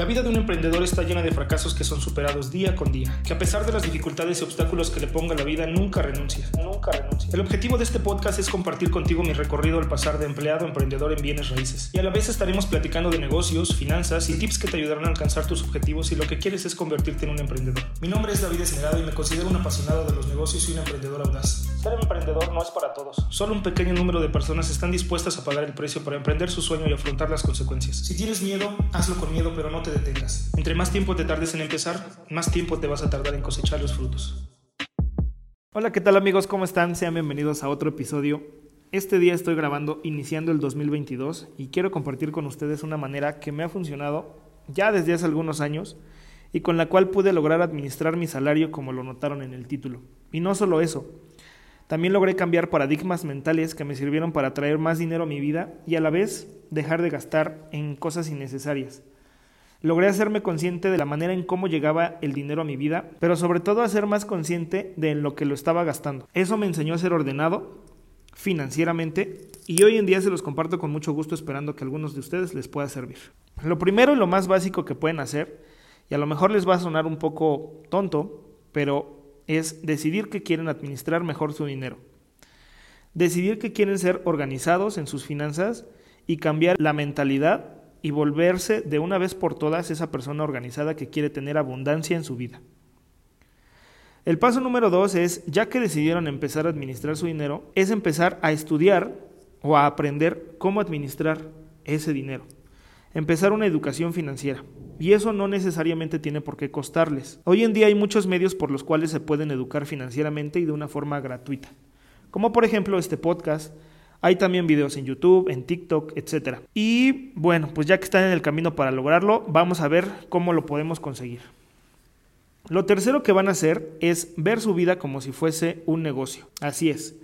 La vida de un emprendedor está llena de fracasos que son superados día con día, que a pesar de las dificultades y obstáculos que le ponga la vida, nunca renuncia. El objetivo de este podcast es compartir contigo mi recorrido al pasar de empleado a emprendedor en bienes raíces. Y a la vez estaremos platicando de negocios, finanzas y tips que te ayudarán a alcanzar tus objetivos si lo que quieres es convertirte en un emprendedor. Mi nombre es David Esmerado y me considero un apasionado de los negocios y un emprendedor audaz. Ser emprendedor no es para todos. Solo un pequeño número de personas están dispuestas a pagar el precio para emprender su sueño y afrontar las consecuencias. Si tienes miedo, hazlo con miedo, pero no te detengas. Entre más tiempo te tardes en empezar, más tiempo te vas a tardar en cosechar los frutos. Hola, ¿qué tal amigos? ¿Cómo están? Sean bienvenidos a otro episodio. Este día estoy grabando iniciando el 2022 y quiero compartir con ustedes una manera que me ha funcionado ya desde hace algunos años y con la cual pude lograr administrar mi salario como lo notaron en el título. Y no solo eso, también logré cambiar paradigmas mentales que me sirvieron para traer más dinero a mi vida y a la vez dejar de gastar en cosas innecesarias. Logré hacerme consciente de la manera en cómo llegaba el dinero a mi vida, pero sobre todo a ser más consciente de en lo que lo estaba gastando. Eso me enseñó a ser ordenado financieramente y hoy en día se los comparto con mucho gusto esperando que a algunos de ustedes les pueda servir. Lo primero y lo más básico que pueden hacer, y a lo mejor les va a sonar un poco tonto, pero es decidir que quieren administrar mejor su dinero. Decidir que quieren ser organizados en sus finanzas y cambiar la mentalidad y volverse de una vez por todas esa persona organizada que quiere tener abundancia en su vida. El paso número dos es, ya que decidieron empezar a administrar su dinero, es empezar a estudiar o a aprender cómo administrar ese dinero. Empezar una educación financiera. Y eso no necesariamente tiene por qué costarles. Hoy en día hay muchos medios por los cuales se pueden educar financieramente y de una forma gratuita. Como por ejemplo este podcast, hay también videos en YouTube, en TikTok, etc. Y bueno, pues ya que están en el camino para lograrlo, vamos a ver cómo lo podemos conseguir. Lo tercero que van a hacer es ver su vida como si fuese un negocio. Así es.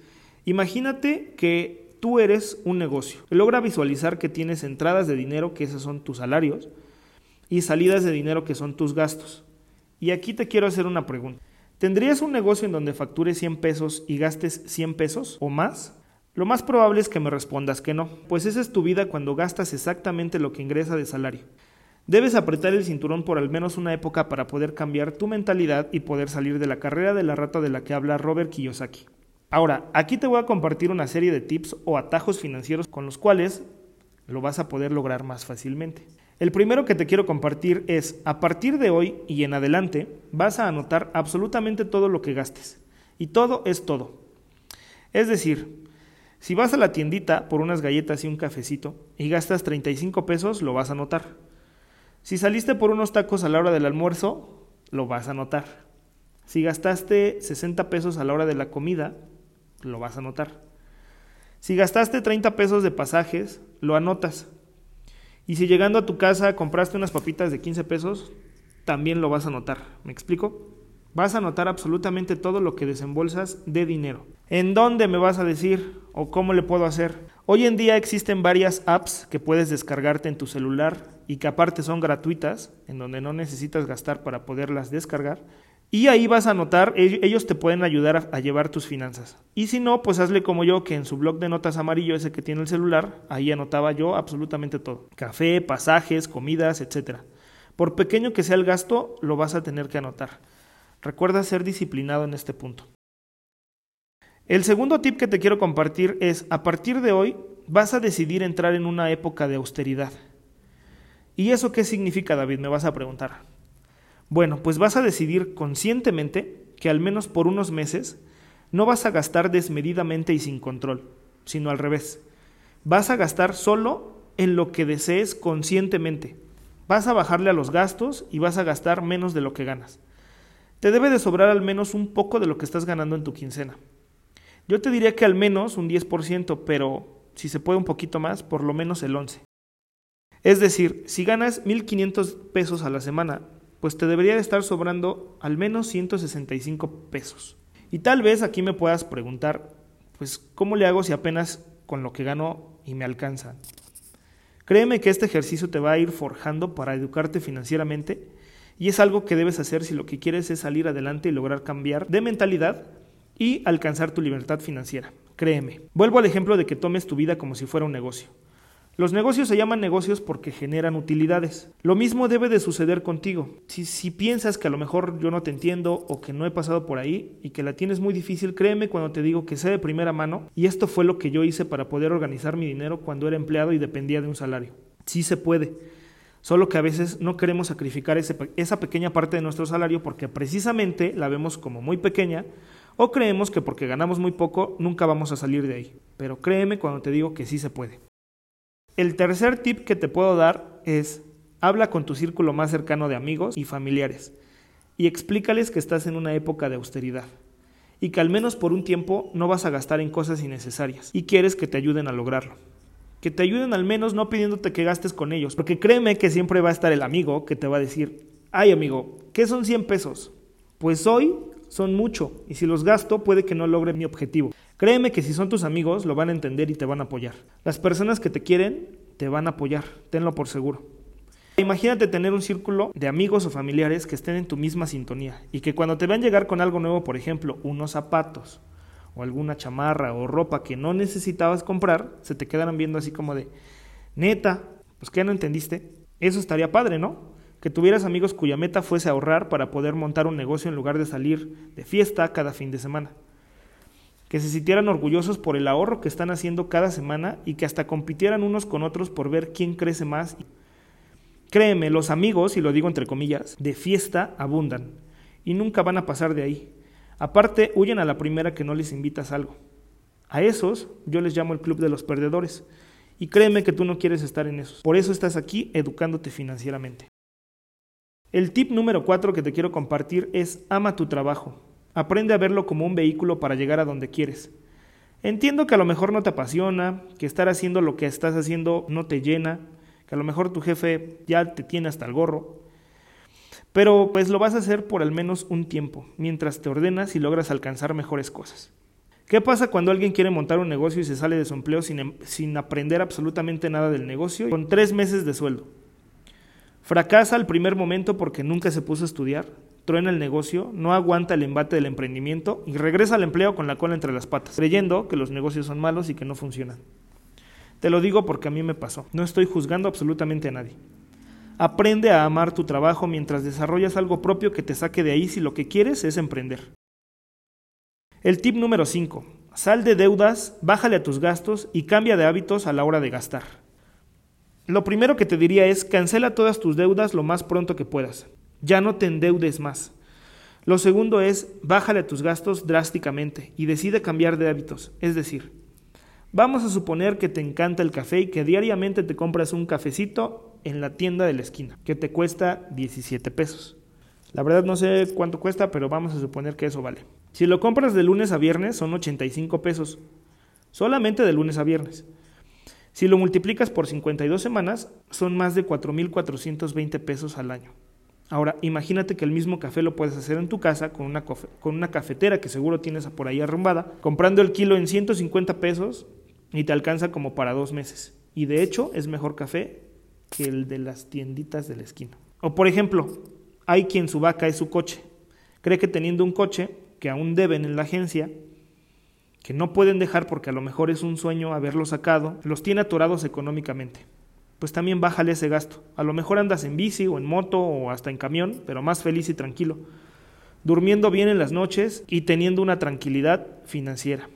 Imagínate que tú eres un negocio. Logra visualizar que tienes entradas de dinero, que esos son tus salarios, y salidas de dinero, que son tus gastos. Y aquí te quiero hacer una pregunta. ¿Tendrías un negocio en donde factures 100 pesos y gastes 100 pesos o más? Lo más probable es que me respondas que no, pues esa es tu vida cuando gastas exactamente lo que ingresa de salario. Debes apretar el cinturón por al menos una época para poder cambiar tu mentalidad y poder salir de la carrera de la rata de la que habla Robert Kiyosaki. Ahora, aquí te voy a compartir una serie de tips o atajos financieros con los cuales lo vas a poder lograr más fácilmente. El primero que te quiero compartir es, a partir de hoy y en adelante, vas a anotar absolutamente todo lo que gastes. Y todo es todo. Es decir, si vas a la tiendita por unas galletas y un cafecito y gastas 35 pesos, lo vas a notar. Si saliste por unos tacos a la hora del almuerzo, lo vas a notar. Si gastaste 60 pesos a la hora de la comida, lo vas a notar. Si gastaste 30 pesos de pasajes, lo anotas. Y si llegando a tu casa compraste unas papitas de 15 pesos, también lo vas a notar. ¿Me explico? Vas a notar absolutamente todo lo que desembolsas de dinero. ¿En dónde me vas a decir o cómo le puedo hacer? Hoy en día existen varias apps que puedes descargarte en tu celular y que aparte son gratuitas, en donde no necesitas gastar para poderlas descargar. Y ahí vas a notar, ellos te pueden ayudar a, llevar tus finanzas. Y si no, pues hazle como yo, que en su blog de notas amarillo, ese que tiene el celular, ahí anotaba yo absolutamente todo. Café, pasajes, comidas, etc. Por pequeño que sea el gasto, lo vas a tener que anotar. Recuerda ser disciplinado en este punto. El segundo tip que te quiero compartir es, a partir de hoy vas a decidir entrar en una época de austeridad. ¿Y eso qué significa, David? Me vas a preguntar. Bueno, pues vas a decidir conscientemente que al menos por unos meses no vas a gastar desmedidamente y sin control, sino al revés. Vas a gastar solo en lo que desees conscientemente. Vas a bajarle a los gastos y vas a gastar menos de lo que ganas te debe de sobrar al menos un poco de lo que estás ganando en tu quincena. Yo te diría que al menos un 10%, pero si se puede un poquito más, por lo menos el 11%. Es decir, si ganas 1.500 pesos a la semana, pues te debería de estar sobrando al menos 165 pesos. Y tal vez aquí me puedas preguntar, pues, ¿cómo le hago si apenas con lo que gano y me alcanza? Créeme que este ejercicio te va a ir forjando para educarte financieramente y es algo que debes hacer si lo que quieres es salir adelante y lograr cambiar de mentalidad y alcanzar tu libertad financiera. Créeme. Vuelvo al ejemplo de que tomes tu vida como si fuera un negocio. Los negocios se llaman negocios porque generan utilidades. Lo mismo debe de suceder contigo. Si, si, piensas que a lo mejor yo no te entiendo o que no he pasado por ahí y que la tienes muy difícil, créeme cuando te digo que sé de primera mano y esto fue lo que yo hice para poder organizar mi dinero cuando era empleado y dependía de un salario. Sí se puede. Solo que a veces no queremos sacrificar esa pequeña parte de nuestro salario porque precisamente la vemos como muy pequeña o creemos que porque ganamos muy poco nunca vamos a salir de ahí. Pero créeme cuando te digo que sí se puede. El tercer tip que te puedo dar es habla con tu círculo más cercano de amigos y familiares y explícales que estás en una época de austeridad y que al menos por un tiempo no vas a gastar en cosas innecesarias y quieres que te ayuden a lograrlo. Que te ayuden al menos no pidiéndote que gastes con ellos, porque créeme que siempre va a estar el amigo que te va a decir, ay amigo, ¿qué son 100 pesos? Pues hoy son mucho y si los gasto puede que no logre mi objetivo. Créeme que si son tus amigos lo van a entender y te van a apoyar. Las personas que te quieren te van a apoyar, tenlo por seguro. Imagínate tener un círculo de amigos o familiares que estén en tu misma sintonía y que cuando te vean llegar con algo nuevo, por ejemplo, unos zapatos o alguna chamarra o ropa que no necesitabas comprar, se te quedaran viendo así como de, neta, pues que no entendiste. Eso estaría padre, ¿no? Que tuvieras amigos cuya meta fuese ahorrar para poder montar un negocio en lugar de salir de fiesta cada fin de semana que se sintieran orgullosos por el ahorro que están haciendo cada semana y que hasta compitieran unos con otros por ver quién crece más. Créeme, los amigos, y lo digo entre comillas, de fiesta abundan y nunca van a pasar de ahí. Aparte, huyen a la primera que no les invitas algo. A esos yo les llamo el club de los perdedores. Y créeme que tú no quieres estar en esos. Por eso estás aquí educándote financieramente. El tip número cuatro que te quiero compartir es ama tu trabajo. Aprende a verlo como un vehículo para llegar a donde quieres. Entiendo que a lo mejor no te apasiona, que estar haciendo lo que estás haciendo no te llena, que a lo mejor tu jefe ya te tiene hasta el gorro, pero pues lo vas a hacer por al menos un tiempo, mientras te ordenas y logras alcanzar mejores cosas. ¿Qué pasa cuando alguien quiere montar un negocio y se sale de su empleo sin, em, sin aprender absolutamente nada del negocio con tres meses de sueldo? Fracasa al primer momento porque nunca se puso a estudiar, truena el negocio, no aguanta el embate del emprendimiento y regresa al empleo con la cola entre las patas, creyendo que los negocios son malos y que no funcionan. Te lo digo porque a mí me pasó. No estoy juzgando absolutamente a nadie. Aprende a amar tu trabajo mientras desarrollas algo propio que te saque de ahí si lo que quieres es emprender. El tip número 5. Sal de deudas, bájale a tus gastos y cambia de hábitos a la hora de gastar. Lo primero que te diría es cancela todas tus deudas lo más pronto que puedas. Ya no te endeudes más. Lo segundo es, bájale tus gastos drásticamente y decide cambiar de hábitos. Es decir, vamos a suponer que te encanta el café y que diariamente te compras un cafecito en la tienda de la esquina, que te cuesta 17 pesos. La verdad no sé cuánto cuesta, pero vamos a suponer que eso vale. Si lo compras de lunes a viernes son 85 pesos, solamente de lunes a viernes. Si lo multiplicas por 52 semanas, son más de 4.420 pesos al año. Ahora, imagínate que el mismo café lo puedes hacer en tu casa con una, con una cafetera que seguro tienes por ahí arrumbada, comprando el kilo en 150 pesos y te alcanza como para dos meses. Y de hecho es mejor café que el de las tienditas de la esquina. O por ejemplo, hay quien su vaca es su coche. Cree que teniendo un coche que aún deben en la agencia, que no pueden dejar porque a lo mejor es un sueño haberlo sacado, los tiene atorados económicamente pues también bájale ese gasto. A lo mejor andas en bici o en moto o hasta en camión, pero más feliz y tranquilo, durmiendo bien en las noches y teniendo una tranquilidad financiera.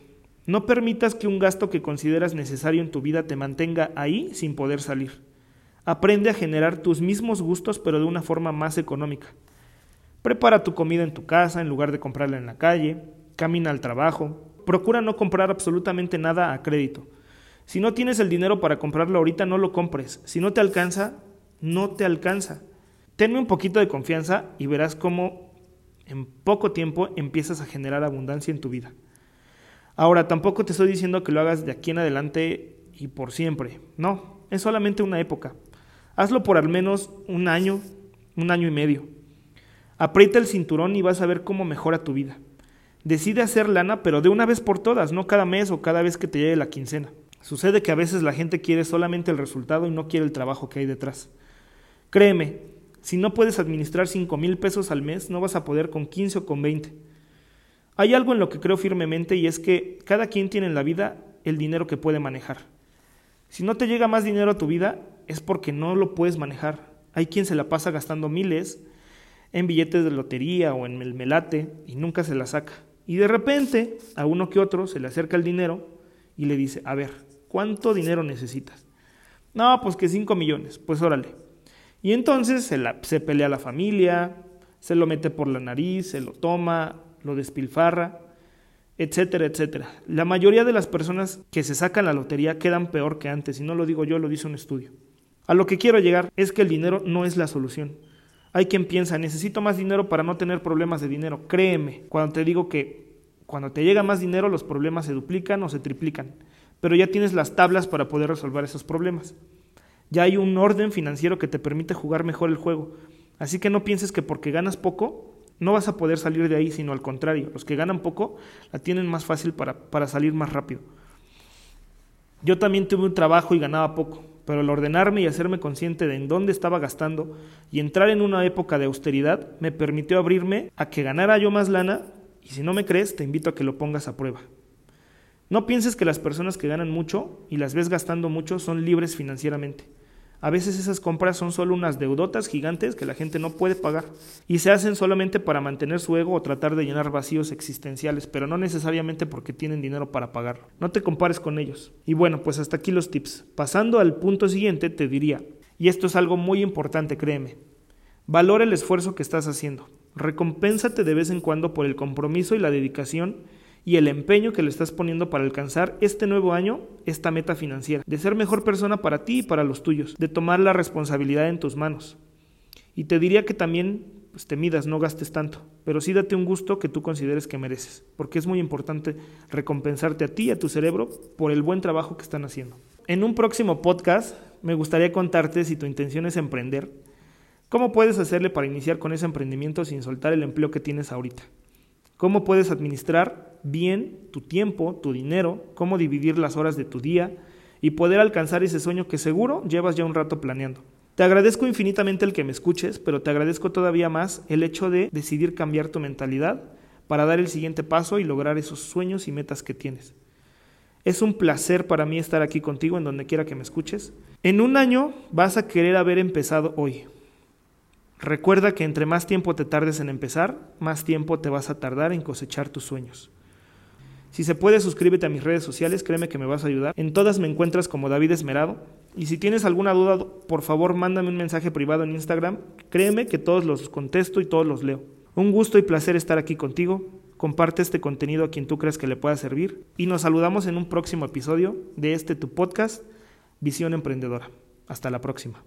No permitas que un gasto que consideras necesario en tu vida te mantenga ahí sin poder salir. Aprende a generar tus mismos gustos pero de una forma más económica. Prepara tu comida en tu casa en lugar de comprarla en la calle, camina al trabajo, procura no comprar absolutamente nada a crédito si no tienes el dinero para comprarlo ahorita, no lo compres. Si no te alcanza, no te alcanza. Tenme un poquito de confianza y verás cómo en poco tiempo empiezas a generar abundancia en tu vida. Ahora, tampoco te estoy diciendo que lo hagas de aquí en adelante y por siempre. No, es solamente una época. Hazlo por al menos un año, un año y medio. Aprieta el cinturón y vas a ver cómo mejora tu vida. Decide hacer lana, pero de una vez por todas, no cada mes o cada vez que te llegue la quincena. Sucede que a veces la gente quiere solamente el resultado y no quiere el trabajo que hay detrás. Créeme, si no puedes administrar 5 mil pesos al mes, no vas a poder con 15 o con 20. Hay algo en lo que creo firmemente y es que cada quien tiene en la vida el dinero que puede manejar. Si no te llega más dinero a tu vida, es porque no lo puedes manejar. Hay quien se la pasa gastando miles en billetes de lotería o en el melate y nunca se la saca. Y de repente a uno que otro se le acerca el dinero y le dice, a ver, ¿cuánto dinero necesitas? No, pues que 5 millones, pues órale. Y entonces se, la, se pelea la familia, se lo mete por la nariz, se lo toma, lo despilfarra, etcétera, etcétera. La mayoría de las personas que se sacan la lotería quedan peor que antes, y no lo digo yo, lo dice un estudio. A lo que quiero llegar es que el dinero no es la solución. Hay quien piensa, necesito más dinero para no tener problemas de dinero. Créeme, cuando te digo que cuando te llega más dinero los problemas se duplican o se triplican, pero ya tienes las tablas para poder resolver esos problemas. Ya hay un orden financiero que te permite jugar mejor el juego. Así que no pienses que porque ganas poco no vas a poder salir de ahí, sino al contrario, los que ganan poco la tienen más fácil para, para salir más rápido. Yo también tuve un trabajo y ganaba poco, pero al ordenarme y hacerme consciente de en dónde estaba gastando y entrar en una época de austeridad me permitió abrirme a que ganara yo más lana y si no me crees te invito a que lo pongas a prueba. No pienses que las personas que ganan mucho y las ves gastando mucho son libres financieramente. A veces esas compras son solo unas deudotas gigantes que la gente no puede pagar y se hacen solamente para mantener su ego o tratar de llenar vacíos existenciales, pero no necesariamente porque tienen dinero para pagarlo. No te compares con ellos. Y bueno, pues hasta aquí los tips. Pasando al punto siguiente, te diría, y esto es algo muy importante, créeme, valora el esfuerzo que estás haciendo. Recompénsate de vez en cuando por el compromiso y la dedicación y el empeño que le estás poniendo para alcanzar este nuevo año, esta meta financiera, de ser mejor persona para ti y para los tuyos, de tomar la responsabilidad en tus manos. Y te diría que también pues, te midas, no gastes tanto, pero sí date un gusto que tú consideres que mereces, porque es muy importante recompensarte a ti y a tu cerebro por el buen trabajo que están haciendo. En un próximo podcast me gustaría contarte si tu intención es emprender, cómo puedes hacerle para iniciar con ese emprendimiento sin soltar el empleo que tienes ahorita cómo puedes administrar bien tu tiempo, tu dinero, cómo dividir las horas de tu día y poder alcanzar ese sueño que seguro llevas ya un rato planeando. Te agradezco infinitamente el que me escuches, pero te agradezco todavía más el hecho de decidir cambiar tu mentalidad para dar el siguiente paso y lograr esos sueños y metas que tienes. Es un placer para mí estar aquí contigo en donde quiera que me escuches. En un año vas a querer haber empezado hoy. Recuerda que entre más tiempo te tardes en empezar, más tiempo te vas a tardar en cosechar tus sueños. Si se puede, suscríbete a mis redes sociales, créeme que me vas a ayudar. En todas me encuentras como David Esmerado. Y si tienes alguna duda, por favor, mándame un mensaje privado en Instagram. Créeme que todos los contesto y todos los leo. Un gusto y placer estar aquí contigo. Comparte este contenido a quien tú creas que le pueda servir. Y nos saludamos en un próximo episodio de este tu podcast, Visión Emprendedora. Hasta la próxima.